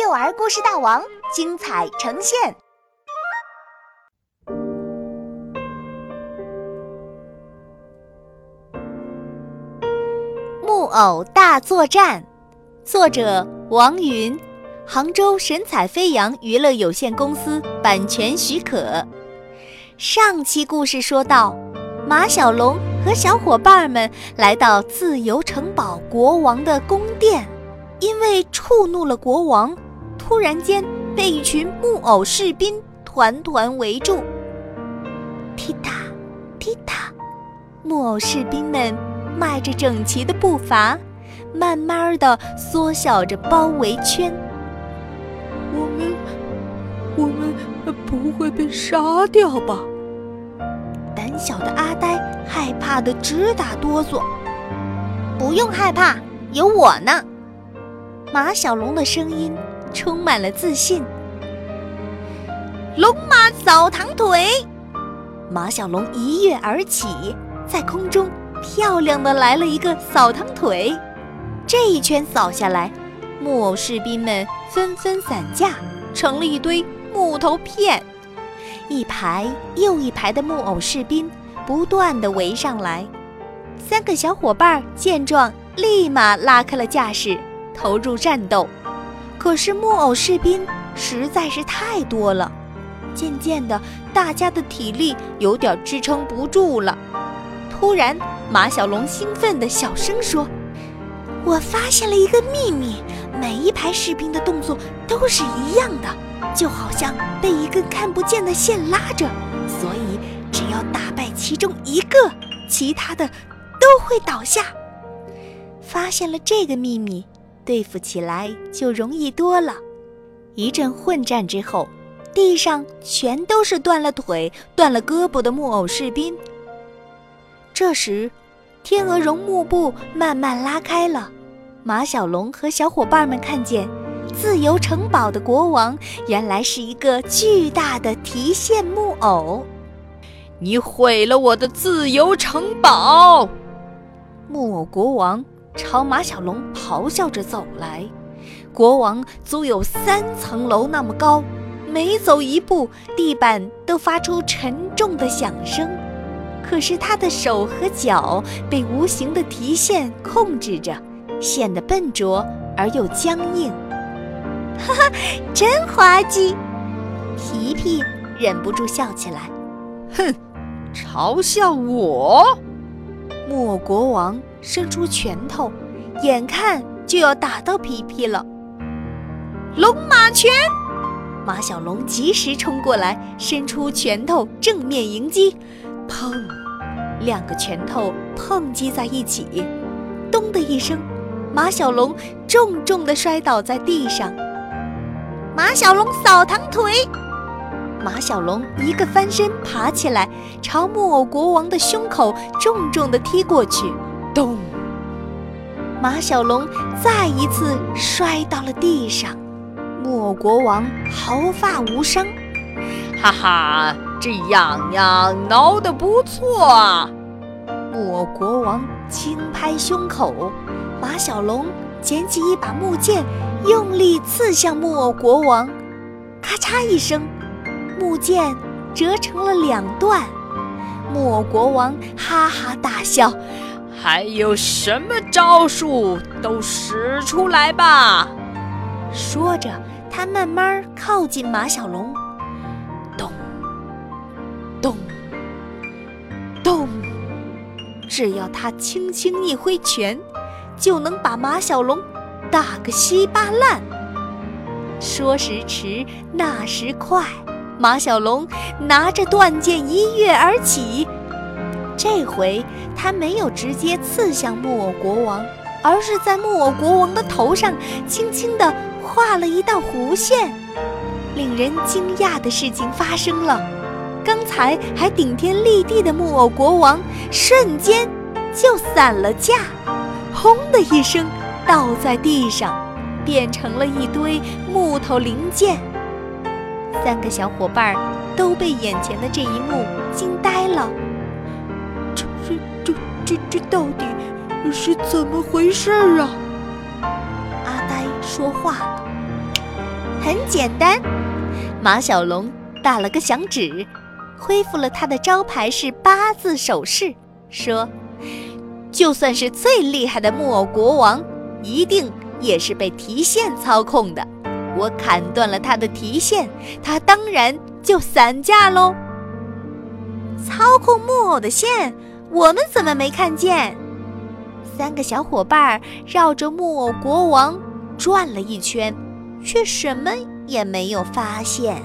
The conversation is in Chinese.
幼儿故事大王精彩呈现。木偶大作战，作者王云，杭州神采飞扬娱乐有限公司版权许可。上期故事说到，马小龙和小伙伴们来到自由城堡国王的宫殿，因为触怒了国王，突然间被一群木偶士兵团团围住。踢踏，踢踏，木偶士兵们迈着整齐的步伐，慢慢的缩小着包围圈。我们，我们不会被杀掉吧？胆小的阿呆害怕的直打哆嗦。不用害怕，有我呢。马小龙的声音充满了自信。龙马扫堂腿，马小龙一跃而起，在空中漂亮的来了一个扫堂腿。这一圈扫下来，木偶士兵们纷纷散架，成了一堆木头片。一排又一排的木偶士兵不断地围上来，三个小伙伴见状，立马拉开了架势，投入战斗。可是木偶士兵实在是太多了，渐渐的，大家的体力有点支撑不住了。突然，马小龙兴奋地小声说：“我发现了一个秘密，每一排士兵的动作都是一样的。”就好像被一根看不见的线拉着，所以只要打败其中一个，其他的都会倒下。发现了这个秘密，对付起来就容易多了。一阵混战之后，地上全都是断了腿、断了胳膊的木偶士兵。这时，天鹅绒幕布慢慢拉开了，马小龙和小伙伴们看见。自由城堡的国王原来是一个巨大的提线木偶。你毁了我的自由城堡！木偶国王朝马小龙咆哮着走来。国王足有三层楼那么高，每走一步，地板都发出沉重的响声。可是他的手和脚被无形的提线控制着，显得笨拙而又僵硬。哈哈，真滑稽！皮皮忍不住笑起来。哼，嘲笑我！莫国王伸出拳头，眼看就要打到皮皮了。龙马拳！马小龙及时冲过来，伸出拳头正面迎击。砰！两个拳头碰击在一起，咚的一声，马小龙重重地摔倒在地上。马小龙扫堂腿，马小龙一个翻身爬起来，朝木偶国王的胸口重重地踢过去。咚！马小龙再一次摔到了地上。木偶国王毫发无伤。哈哈，这样呀，挠得不错啊！木偶国王轻拍胸口。马小龙捡起一把木剑。用力刺向木偶国王，咔嚓一声，木剑折成了两段。木偶国王哈哈大笑：“还有什么招数，都使出来吧！”说着，他慢慢靠近马小龙，咚咚咚，只要他轻轻一挥拳，就能把马小龙。打个稀巴烂。说时迟，那时快，马小龙拿着断剑一跃而起。这回他没有直接刺向木偶国王，而是在木偶国王的头上轻轻地画了一道弧线。令人惊讶的事情发生了，刚才还顶天立地的木偶国王瞬间就散了架，轰的一声。倒在地上，变成了一堆木头零件。三个小伙伴都被眼前的这一幕惊呆了。这、这、到底是怎么回事啊？阿呆说话了：“很简单。马小龙打了个响指，恢复了他的招牌式八字手势，说：“就算是最厉害的木偶国王，一定也是被提线操控的。我砍断了他的提线，他当然就散架喽。操控木偶的线，我们怎么没看见？”三个小伙伴绕着木偶国王转了一圈，却什么也没有发现。